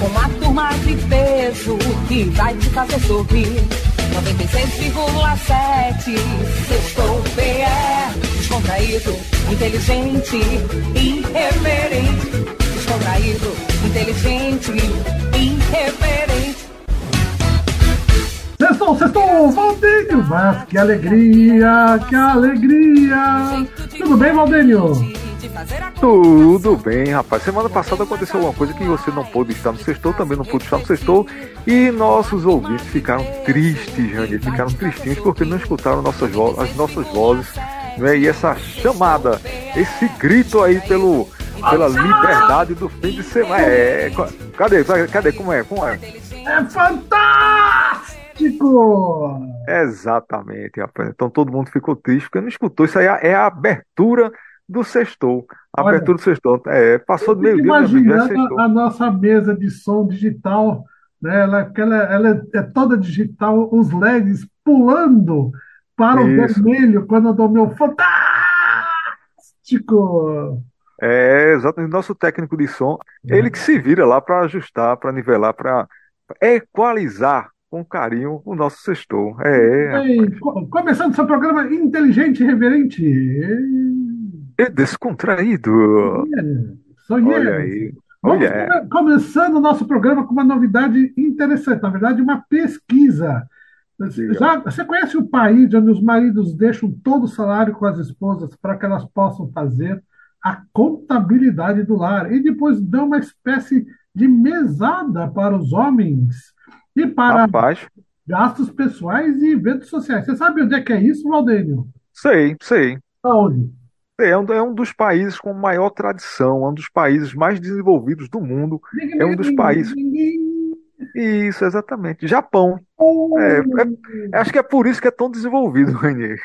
Com a turma de peso que vai te fazer sorrir. 96,7 Sextou PE Descontraído, inteligente, irreverente Descontraído, inteligente, irreverente Sextou, sextou, Valdênio Mas que alegria, que alegria Tudo bem, Valdênio? Tudo bem, rapaz. Semana passada aconteceu alguma coisa que você não pôde estar no sextou, também não pôde estar no sextou, e nossos ouvintes ficaram tristes, Jandir, ficaram tristinhos porque não escutaram nossas as nossas vozes, né? E essa chamada, esse grito aí pelo, pela liberdade do fim de semana. É, cadê? Cadê? Como é? Como é? É fantástico! Exatamente, rapaz. Então todo mundo ficou triste porque não escutou. Isso aí é a abertura do sextou. A Olha, abertura do sextou. É, passou do meio-dia. Imaginando a nossa mesa de som digital, né? ela, ela, ela é toda digital, os LEDs pulando para Isso. o vermelho quando eu dou meu fantástico. É, exatamente. Nosso técnico de som, é. ele que se vira lá para ajustar, para nivelar, para equalizar com carinho o nosso sextou. É, Bem, começando seu programa inteligente e reverente. É descontraído. Sonhei. Olha aí. Vamos Olha. começando o nosso programa com uma novidade interessante, na verdade, uma pesquisa. Já, você conhece o país onde os maridos deixam todo o salário com as esposas para que elas possam fazer a contabilidade do lar e depois dão uma espécie de mesada para os homens e para Rapaz. gastos pessoais e eventos sociais. Você sabe onde é que é isso, Valdênio? Sei, sei. Aonde? É um, é um dos países com maior tradição, é um dos países mais desenvolvidos do mundo. É um dos países. Isso, exatamente. Japão. É, é, acho que é por isso que é tão desenvolvido, Renier.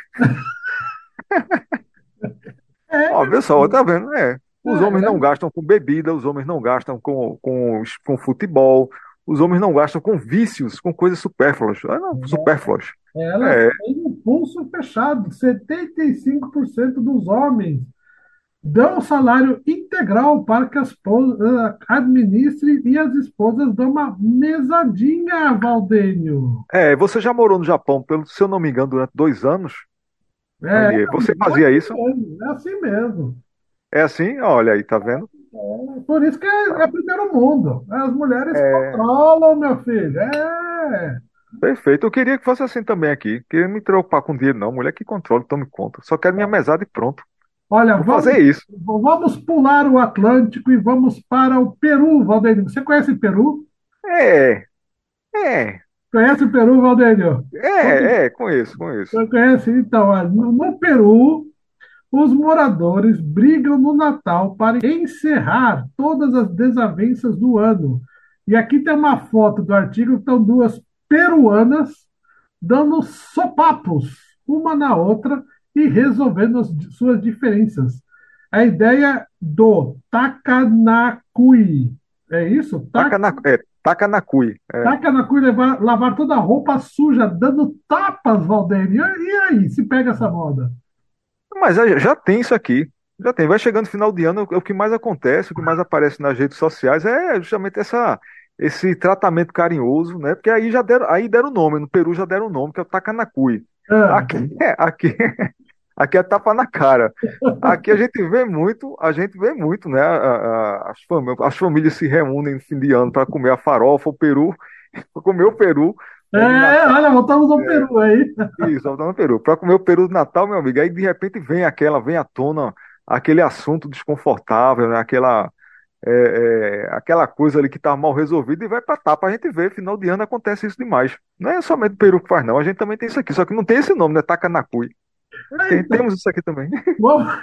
É. Ó, pessoal, tá vendo? É. Os é, homens não gastam com bebida, os homens não gastam com, com, com futebol, os homens não gastam com vícios, com coisas supérfluas. Ah, não, é. supérfluas. Ela é. tem um pulso fechado. 75% dos homens dão salário integral para que a esposa administre e as esposas dão uma mesadinha, Valdênio. É, você já morou no Japão, pelo se eu não me engano, durante dois anos? É, você fazia isso? É assim mesmo. É assim? Olha aí, tá vendo? É, por isso que é, é primeiro mundo. As mulheres é... controlam, meu filho. É. Perfeito. Eu queria que fosse assim também aqui. Queria me preocupar com dinheiro, não. Mulher que controla, tome conta. Só quero minha mesada e pronto. Olha, Vou vamos, fazer isso. Vamos pular o Atlântico e vamos para o Peru, Valdênio. Você conhece o Peru? É. É. Conhece o Peru, Valdênio? É, é, conheço, conheço. Você conhece? Então, no Peru, os moradores brigam no Natal para encerrar todas as desavenças do ano. E aqui tem uma foto do artigo, estão duas peruanas dando sopapos uma na outra e resolvendo as suas diferenças. A ideia do Takanakui. É isso? Takanaku, é, Takanakui. É. Takanakui levar, lavar toda a roupa suja, dando tapas, Valdeir. E aí, se pega essa moda? Mas já tem isso aqui. Já tem. Vai chegando final de ano, o que mais acontece, o que mais aparece nas redes sociais é justamente essa esse tratamento carinhoso, né? Porque aí já deram, aí deram o nome, no Peru já deram o nome, que é o Takanakui. Ah. Aqui, aqui, aqui é tapa na cara. Aqui a gente vê muito, a gente vê muito, né? as, famílias, as famílias se reúnem no fim de ano para comer a farofa, o peru, para comer o peru. É, olha, voltamos ao é, Peru aí. Isso, voltamos ao Peru. Para comer o peru de Natal, meu amigo, aí de repente vem aquela, vem à tona aquele assunto desconfortável, né? Aquela é, é, aquela coisa ali que está mal resolvida e vai para tapa. A gente vê, final de ano acontece isso demais. Não é somente o Peru que faz, não. A gente também tem isso aqui, só que não tem esse nome, né? Tacanacui. Tem, então, temos isso aqui também. Vamos,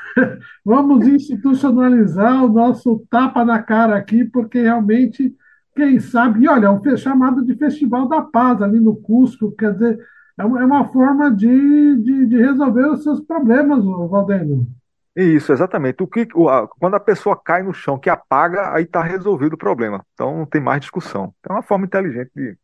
vamos institucionalizar o nosso tapa na cara aqui, porque realmente quem sabe, e olha, é um chamado de Festival da Paz ali no Cusco, quer dizer, é uma, é uma forma de, de, de, resolver os seus problemas, Valdênio. Isso, exatamente. O que, quando a pessoa cai no chão, que apaga, aí está resolvido o problema. Então não tem mais discussão. É uma forma inteligente de,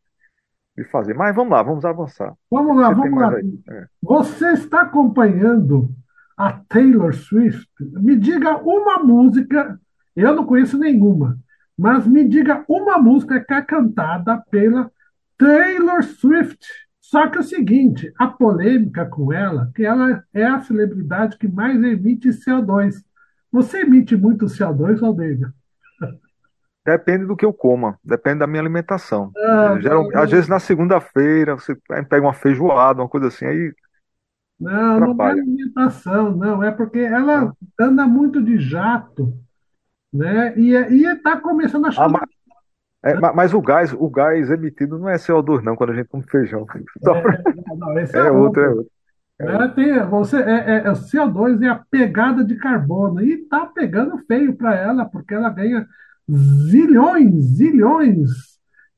de fazer. Mas vamos lá, vamos avançar. Vamos lá, Você vamos lá. É. Você está acompanhando a Taylor Swift? Me diga uma música, eu não conheço nenhuma, mas me diga uma música que é cantada pela Taylor Swift. Só que é o seguinte, a polêmica com ela, que ela é a celebridade que mais emite CO2. Você emite muito CO2, Aldeia? Depende do que eu coma, depende da minha alimentação. Ah, Geral, às vezes na segunda-feira você pega uma feijoada, uma coisa assim, aí. Não, atrapalha. não é alimentação, não, é porque ela ah. anda muito de jato, né? E está começando a chamar. Ah, é, mas o gás, o gás emitido não é CO2, não, quando a gente come feijão. É, não, esse é, é outro, é outro. É, tem, você, é, é, é, o CO2 é a pegada de carbono. E tá pegando feio para ela, porque ela ganha zilhões, zilhões.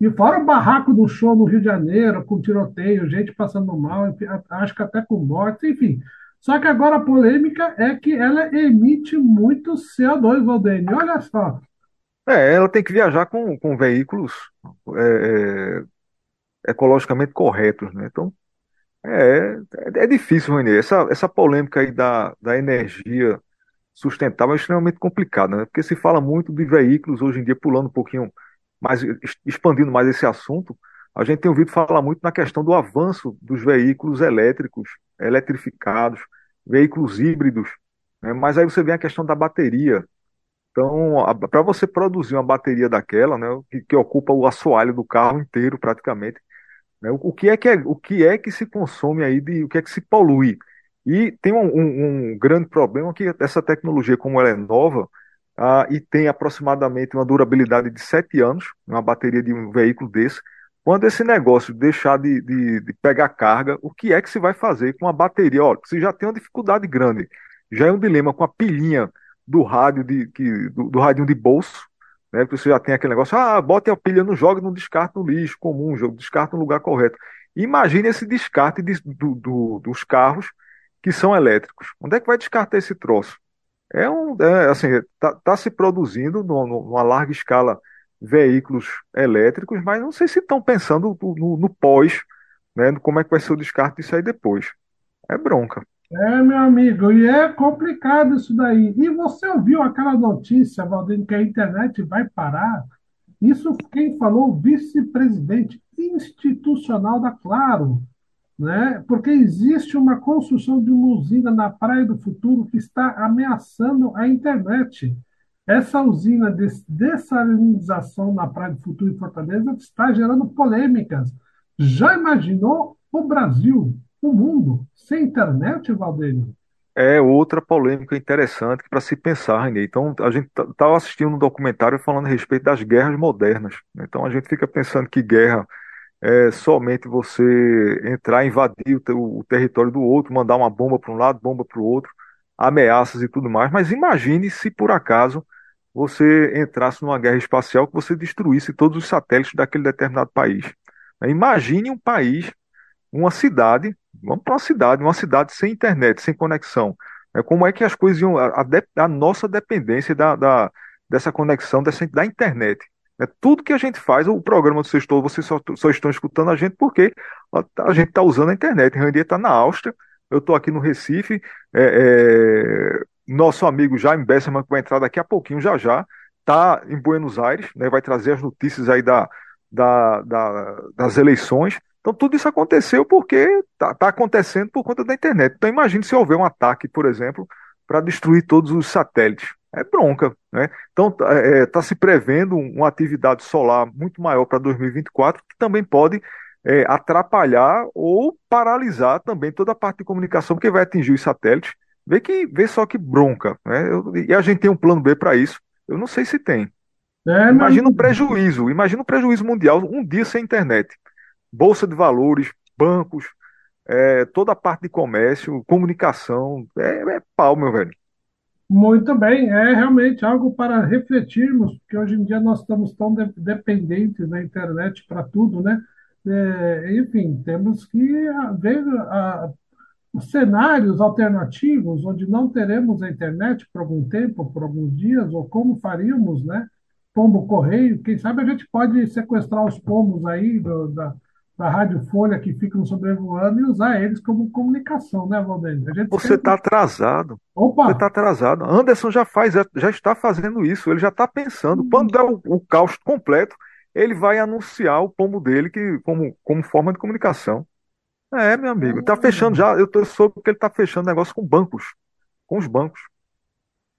E fora o barraco do show no Rio de Janeiro, com tiroteio, gente passando mal, acho que até com morte, enfim. Só que agora a polêmica é que ela emite muito CO2, Valdênio. Olha só, é, ela tem que viajar com, com veículos é, é, ecologicamente corretos, né? Então, é, é, é difícil, Renê. Essa, essa polêmica aí da, da energia sustentável é extremamente complicada, né? Porque se fala muito de veículos hoje em dia, pulando um pouquinho mais, expandindo mais esse assunto, a gente tem ouvido falar muito na questão do avanço dos veículos elétricos, eletrificados, veículos híbridos, né? Mas aí você vê a questão da bateria, então, para você produzir uma bateria daquela, né, que, que, ocupa o assoalho do carro inteiro praticamente, né, o, o, que é que é, o que é que se consome aí, de, o que é que se polui. E tem um, um, um grande problema que essa tecnologia, como ela é nova, ah, e tem aproximadamente uma durabilidade de sete anos, uma bateria de um veículo desse, quando esse negócio deixar de, de, de, pegar carga, o que é que se vai fazer com a bateria? Olha, você já tem uma dificuldade grande, já é um dilema com a pilhinha do rádio de, que, do, do radinho de bolso, né? Que você já tem aquele negócio, ah, bote a pilha no jogo, não descarta no lixo comum, jogo, descarta no lugar correto. Imagine esse descarte de, do, do, dos carros que são elétricos. Onde é que vai descartar esse troço? É um, é, assim, tá, tá se produzindo no, no, numa larga escala veículos elétricos, mas não sei se estão pensando no, no, no pós, né? Como é que vai ser o descarte disso aí depois. É bronca. É, meu amigo, e é complicado isso daí. E você ouviu aquela notícia, Valdemir, que a internet vai parar? Isso quem falou, o vice-presidente institucional da Claro, né? Porque existe uma construção de uma usina na Praia do Futuro que está ameaçando a internet. Essa usina de dessalinização na Praia do Futuro em Fortaleza está gerando polêmicas. Já imaginou o Brasil o mundo sem internet, Valdênio? É outra polêmica interessante para se pensar, René. Então, a gente estava tá, assistindo um documentário falando a respeito das guerras modernas. Então, a gente fica pensando que guerra é somente você entrar, invadir o, o território do outro, mandar uma bomba para um lado, bomba para o outro, ameaças e tudo mais. Mas imagine se por acaso você entrasse numa guerra espacial que você destruísse todos os satélites daquele determinado país. Imagine um país, uma cidade Vamos para uma cidade, uma cidade sem internet, sem conexão. É, como é que as coisas iam. A, a, nossa dependência da, da, dessa conexão dessa, da internet. É, tudo que a gente faz, o programa do Sextou, vocês só, só estão escutando a gente porque a, a gente está usando a internet. Randy está na Áustria, eu estou aqui no Recife. É, é, nosso amigo Jaime Besserman, que vai entrar daqui a pouquinho, já já, está em Buenos Aires, né, vai trazer as notícias aí da, da, da, das eleições. Então tudo isso aconteceu porque está tá acontecendo por conta da internet. Então imagine se houver um ataque, por exemplo, para destruir todos os satélites. É bronca, né? Então está é, tá se prevendo uma atividade solar muito maior para 2024 que também pode é, atrapalhar ou paralisar também toda a parte de comunicação porque vai atingir os satélites. Vê que vê só que bronca, né? Eu, e a gente tem um plano B para isso. Eu não sei se tem. É, imagina mas... um prejuízo, imagina um prejuízo mundial um dia sem internet bolsa de valores, bancos, é, toda a parte de comércio, comunicação, é, é pau, meu velho. Muito bem, é realmente algo para refletirmos, porque hoje em dia nós estamos tão de- dependentes da internet para tudo, né? É, enfim, temos que ah, ver ah, os cenários alternativos onde não teremos a internet por algum tempo, por alguns dias, ou como faríamos, né? Pombo correio, quem sabe a gente pode sequestrar os pombos aí do- da, da Rádio Folha que ficam sobrevoando e usar eles como comunicação, né, Valdeir? Gente Você está sempre... atrasado. Você Opa! está atrasado. Anderson já faz, já, está fazendo isso. Ele já está pensando. Quando der o, o caos completo, ele vai anunciar o pombo dele que, como, como forma de comunicação. É, meu amigo. Está fechando já. Eu tô, soube que ele está fechando negócio com bancos. Com os bancos.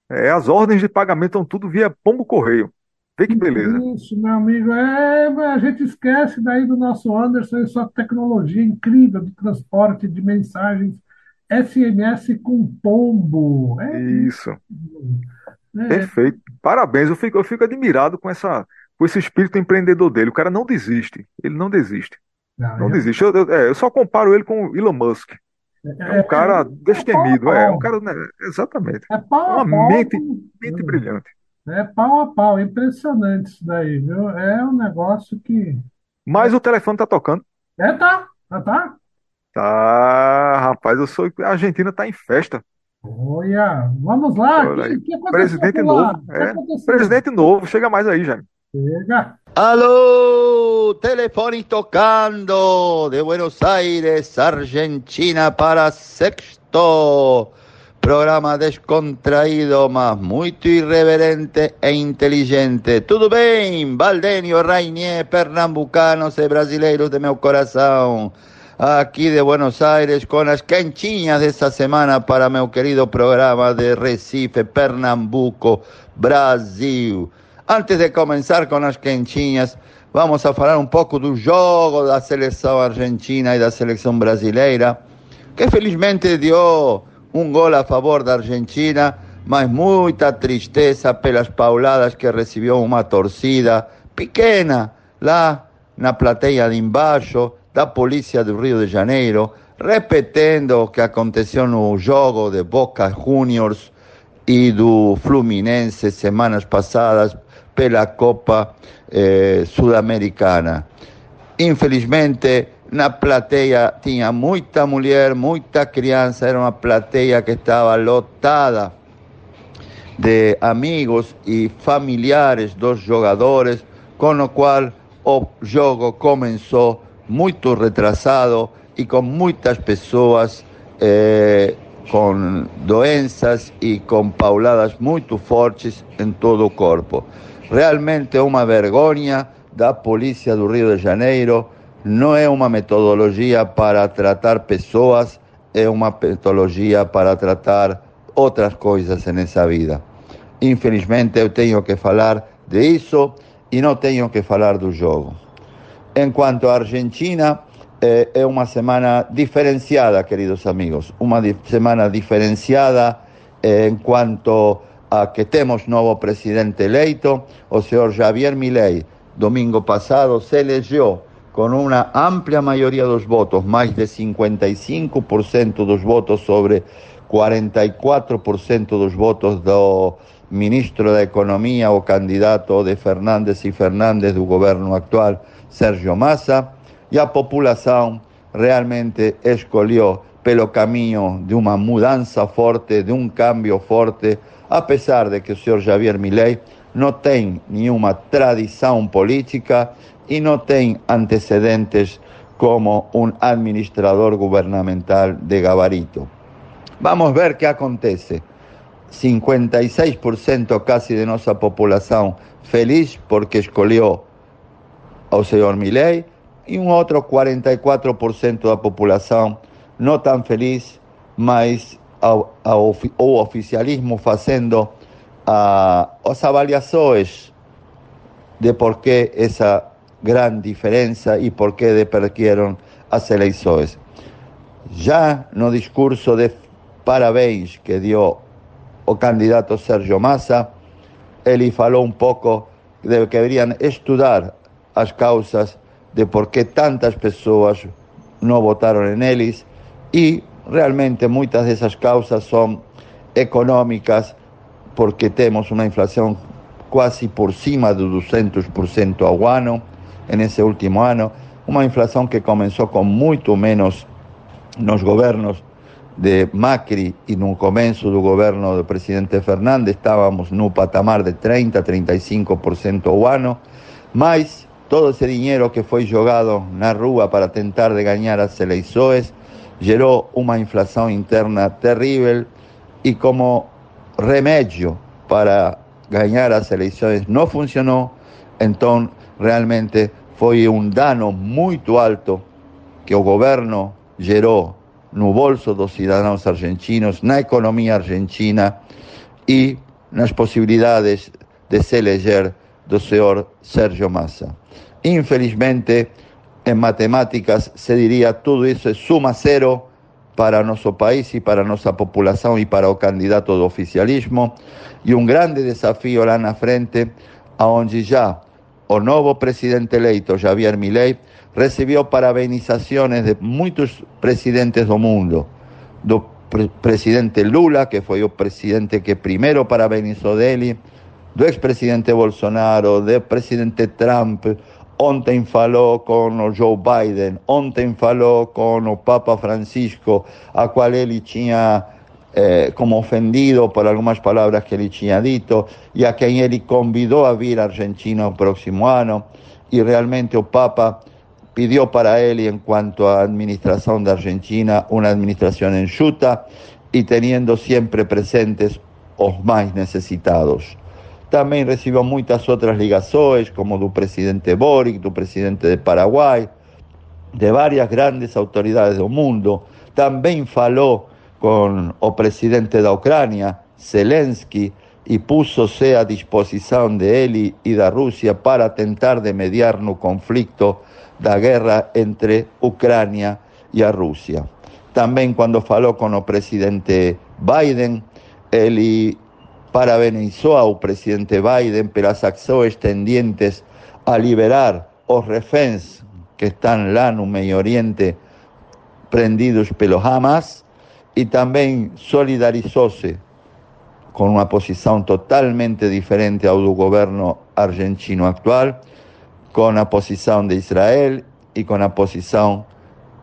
É, as ordens de pagamento estão tudo via pombo correio. Vê que beleza. Isso, meu amigo. É, a gente esquece daí do nosso Anderson e sua tecnologia incrível de transporte de mensagens SMS com pombo. É Isso. É, Perfeito. Parabéns. Eu fico, eu fico admirado com essa, com esse espírito empreendedor dele. O cara não desiste. Ele não desiste. não, Não é, desiste. Eu, eu- é, eu só comparo ele com o Elon Musk. É um cara é destemido. É um cara, né, exatamente. É pau É uma pau. mente, mente brilhante. É pau a pau. Impressionante isso daí, viu? É um negócio que. Mas o telefone tá tocando. É, tá. Tá, tá. Tá, rapaz, eu sou. A Argentina tá em festa. Olha, vamos lá. O Olha que, que aconteceu Presidente novo. lá? O que É. aconteceu? Presidente novo. Chega mais aí, Jaime. Chega. Aló, teléfono tocando de Buenos Aires, Argentina para sexto. Programa descontraído, mas muito irreverente e inteligente. Tudo bem? Valdenio, Rainier, pernambucanos e brasileiros de meu coração. Aqui de Buenos Aires com as quentinhas dessa semana para meu querido programa de Recife, Pernambuco, Brasil. Antes de começar com as quentinhas, vamos a falar um pouco do jogo da seleção argentina e da seleção brasileira, que felizmente deu um gol a favor da Argentina, mas muita tristeza pelas pauladas que recebeu uma torcida pequena lá na plateia de embaixo da polícia do Rio de Janeiro, repetindo o que aconteceu no jogo de Boca Juniors e do Fluminense semanas passadas pela Copa eh, Sudamericana. Infelizmente, na plateia tinha muita mulher, muita criança, era uma plateia que estava lotada de amigos e familiares dos jogadores, com o qual o jogo começou muito retrasado e com muitas pessoas eh, com doenças e com pauladas muito fortes em todo o corpo. Realmente uma vergonha da polícia do Rio de Janeiro. Não é uma metodologia para tratar pessoas, é uma metodologia para tratar outras coisas nessa vida. Infelizmente eu tenho que falar disso e não tenho que falar do jogo. Enquanto a Argentina, eh, é uma semana diferenciada, queridos amigos. Uma semana diferenciada eh, en cuanto a que temos novo presidente eleito, o senhor Javier Milei, domingo passado, se elegeu com uma ampla maioria dos votos, mais de 55% dos votos sobre 44% dos votos do ministro da Economia, o candidato de Fernandes e Fernandes do governo actual, Sérgio Massa, e a população realmente escolheu pelo caminho de uma mudança forte, de um cambio forte, apesar de que o senhor Javier Milei não tem nenhuma tradição política e não tem antecedentes como um administrador governamental de gabarito. Vamos ver qué acontece. 56% casi de nuestra población feliz porque escolhió ao señor Milei y un otro 44% da população não tão feliz, mas ao, ao, o oficialismo fazendo a, as avaliações de por que essa grande diferença e por que perderam as eleições. Já no discurso de parabéns que deu o candidato Sérgio Massa, ele falou um pouco de que deveriam estudar as causas de por que tantas pessoas não votaram neles e realmente muitas dessas causas são econômicas porque temos uma inflação quase por cima do 200% ao ano nesse último ano, uma inflação que começou com muito menos nos governos de Macri e no começo do governo do presidente Fernandes, estávamos no patamar de 30, 35% ao ano, mas todo esse dinheiro que foi jogado na rua para tentar de ganhar as eleições gerou uma inflação interna terrível e como remédio para ganhar as eleições não funcionou, então realmente foi um dano muito alto que o governo gerou no bolso dos cidadãos argentinos, na economia argentina e nas possibilidades de se eleger do senhor Sérgio Massa. Infelizmente, em matemáticas se diria tudo isso é suma zero para nosso país e para nossa população e para o candidato do oficialismo e um grande desafio lá na frente, aonde já o novo presidente eleito, Javier Milei, recebeu parabenizações de muitos presidentes do mundo, do pre presidente Lula, que foi o presidente que primeiro parabenizou dele, do ex-presidente Bolsonaro, do presidente Trump, ontem falou com o Joe Biden, ontem falou com o Papa Francisco, a qual ele tinha eh, como ofendido por algumas palavras que ele tinha dito, e a quem ele convidou a vir à Argentina o próximo ano, e realmente o Papa pidió para él y en cuanto a administración de Argentina una administración enxuta y teniendo siempre presentes los más necesitados. También recibió muchas otras ligações, como do presidente Boric, do presidente de Paraguay, de varias grandes autoridades del mundo. También faló con o presidente de Ucrania, Zelensky, y púsose a disposición de él y de Rusia para tentar de mediar no conflicto da guerra entre Ucrânia e a Rússia. Também quando falou com o presidente Biden, ele parabenizou ao presidente Biden pelas ações tendentes a liberar os reféns que estão lá no Meio Oriente prendidos pelo Hamas e também solidarizou-se com uma posição totalmente diferente ao do governo argentino atual con la posición de Israel y con la posición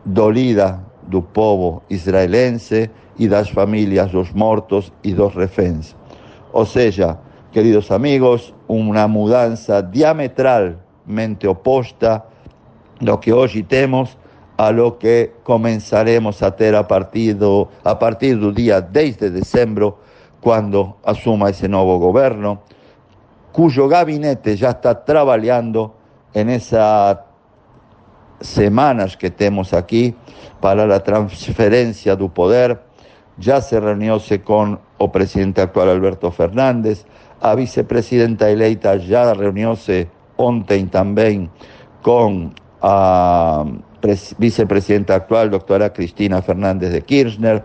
dolida del pueblo israelense y las familias dos mortos y dos reféns. O sea, queridos amigos, una mudanza diametralmente oposta lo que hoy tenemos a lo que comenzaremos a tener a partir, do, a partir del día 10 de diciembre, cuando asuma ese nuevo gobierno, cuyo gabinete ya está trabajando en esas semanas que tenemos aquí para la transferencia del poder. Ya se reunióse con el presidente actual Alberto Fernández, a vicepresidenta eleita ya reunióse ontem también con la vicepresidenta actual, doctora Cristina Fernández de Kirchner.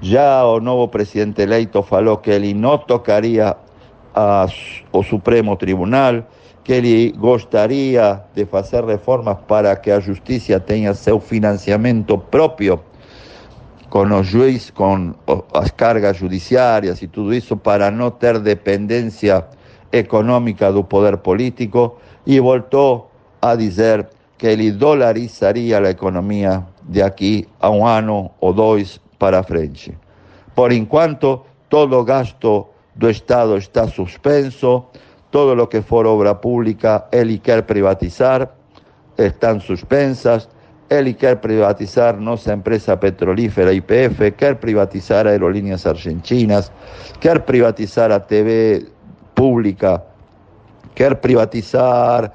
Ya el nuevo presidente eleito falou que él no tocaría al Supremo Tribunal, que ele gostaria de fazer reformas para que a justiça tenha seu financiamento próprio com os juízes, com as cargas judiciárias e tudo isso, para não ter dependência econômica do poder político, e voltou a dizer que ele dolarizaria a economia de aqui a um ano ou dois para frente. Por enquanto, todo o gasto do Estado está suspenso, todo lo que fue obra pública, él quiere privatizar, están suspensas, él quiere privatizar nuestra empresa petrolífera IPF, quiere privatizar aerolíneas argentinas, quiere privatizar a TV pública, quiere privatizar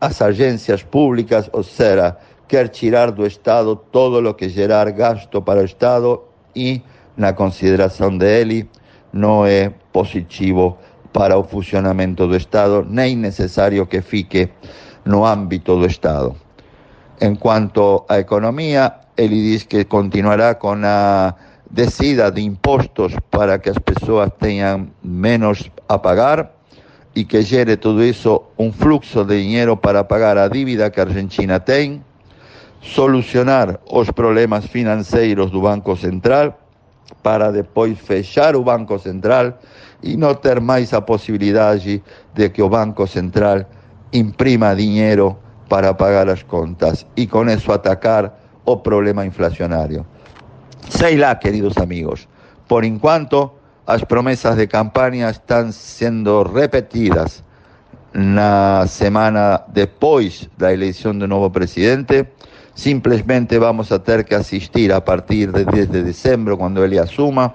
las agencias públicas, o sea, quiere tirar do Estado todo lo que gerar gasto para el Estado y la consideración de él no es positivo para o funcionamento do Estado, nem necessário que fique no ámbito do Estado. En cuanto a economía, ele diz que continuará con a descida de impostos para que as pessoas tenham menos a pagar e que gere tudo isso um fluxo de dinheiro para pagar a dívida que Argentina tem, solucionar os problemas financeiros do Banco Central para depois fechar o Banco Central e não ter mais a possibilidade de que o Banco Central imprima dinheiro para pagar as contas e com isso atacar o problema inflacionário. Sei lá, queridos amigos, por enquanto as promessas de campanha estão sendo repetidas na semana depois da eleição do novo presidente. Simplesmente vamos a ter que assistir a partir de 10 de dezembro, quando ele assuma,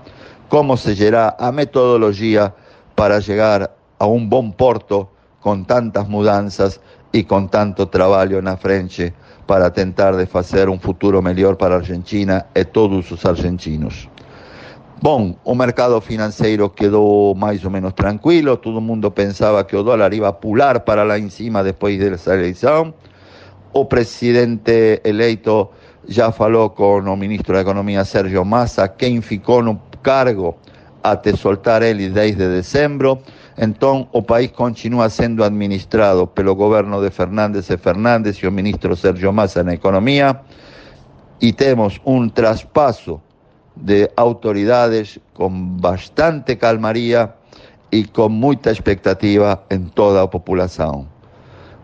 como será a metodologia para chegar a um bom porto com tantas mudanças e com tanto trabalho na frente para tentar de fazer um futuro melhor para a Argentina e todos os argentinos. Bom, o mercado financeiro quedou mais ou menos tranquilo, todo mundo pensava que o dólar ia pular para lá em cima depois dessa eleição. O presidente eleito já falou com o ministro da Economia, Sérgio Massa, quem ficou no cargo até soltar ele desde dezembro. Então, o país continua sendo administrado pelo governo de Fernandes e Fernandes e o ministro Sérgio Massa na Economia. E temos um traspasso de autoridades con bastante calmaría y con mucha expectativa en toda la población.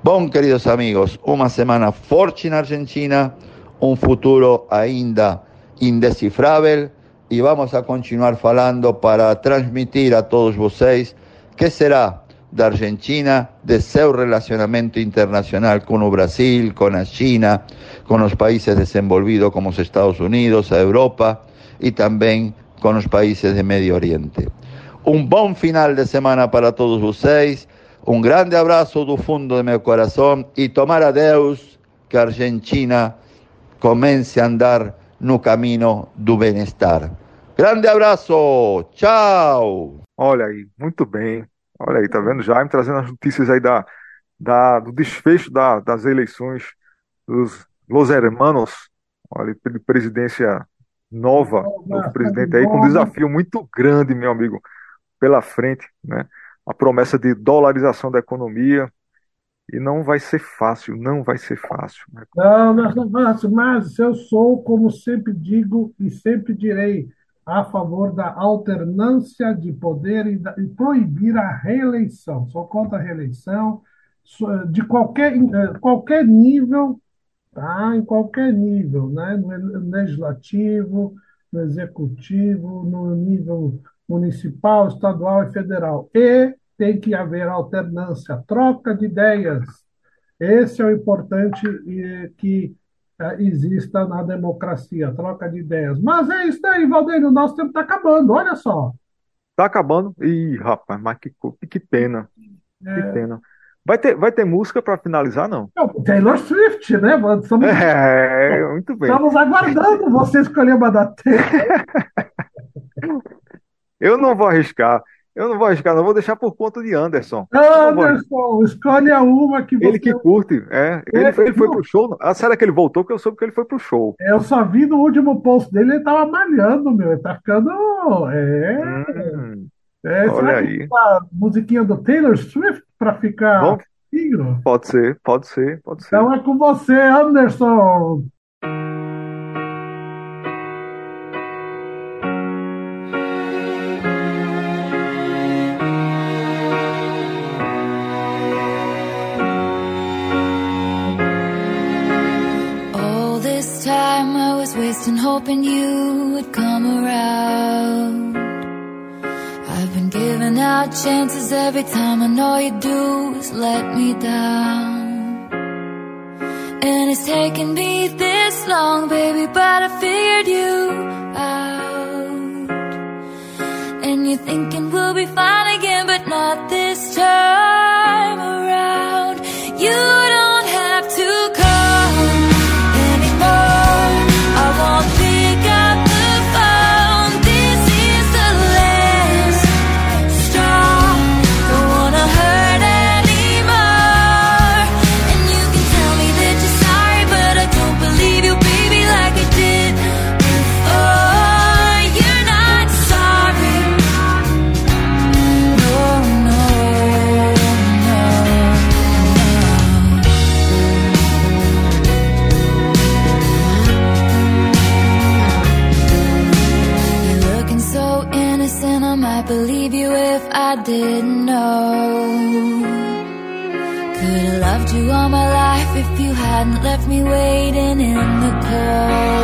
Bom, queridos amigos, una semana forte en Argentina, un futuro ainda indescifrável y vamos a continuar falando para transmitir a todos vocês que será da Argentina, de seu relacionamento internacional con Brasil, con a China, con los países desenvolvidos como os Estados Unidos, a Europa, y también con los países de Medio Oriente. Un bom final de semana para todos vocês, um grande abraço do fundo do meu coração e tomar a Deus que Argentina comece a andar no caminho do bem-estar. Grande abraço, tchau! Olha aí, muito bem. Olha aí, tá vendo? Jaime trazendo as notícias aí da, da, do desfecho da, das eleições dos Los Hermanos, olha, de presidência nova, novo presidente aí, com um desafio muito grande, meu amigo, pela frente, né? A promessa de dolarização da economia, e não vai ser fácil, não vai ser fácil. Né? Não, não é fácil, mas eu sou, como sempre digo e sempre direi, a favor da alternância de poder e, da, e proibir a reeleição. Sou contra a reeleição de qualquer, eh, qualquer nível tá? em qualquer nível, né? no legislativo, no executivo, no nível municipal, estadual e federal. E tem que haver alternância, troca de ideias. Esse é o importante que é, exista na democracia, troca de ideias. Mas é isso aí, Valdeiro, o nosso tempo está acabando, olha só. Está acabando? Ih, rapaz, mas que, que pena. É... Que pena. Vai ter, vai ter música para finalizar, não? Taylor Swift, né? Estamos, é, muito bem. Estamos aguardando você escolher uma da Taylor. Eu não vou arriscar. Eu não vou arriscar, não vou deixar por conta de Anderson. Anderson, escolhe a uma que você. Ele que curte, é. Ele, ele, ele foi pro show. Ah, será que ele voltou? Porque eu soube que ele foi pro show. Eu só vi no último post dele, ele tava malhando, meu. Ele tá ficando. É. Hum. É, Olha aí. A musiquinha do Taylor Swift para ficar Bom? Pode ser, pode ser, pode ser. Então é com você, Anderson. All this time I was wasting hoping you would come around giving out chances every time and all you do is let me down. And it's taken me this long, baby, but I figured you out. And you're thinking we'll be fine again, but not this time hadn't left me waiting in the cold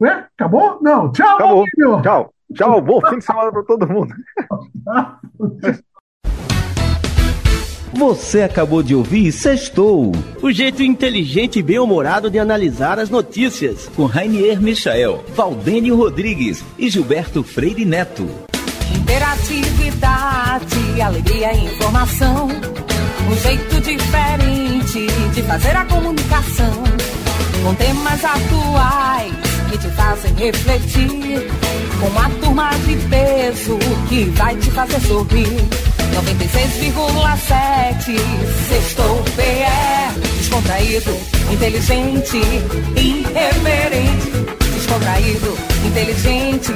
Ué? Acabou? Não. Tchau, Acabou. Filho. Tchau. Tchau. Bom fim de semana para todo mundo. Você acabou de ouvir Sextou. O jeito inteligente e bem-humorado de analisar as notícias. Com Rainier Michael, Valdênio Rodrigues e Gilberto Freire Neto. Interatividade, alegria e informação. Um jeito diferente de fazer a comunicação. Com temas atuais que te fazem refletir. Com a turma de peso que vai te fazer sorrir. 96,7 Sextou PE Descontraído, inteligente, irreverente. Descontraído, inteligente,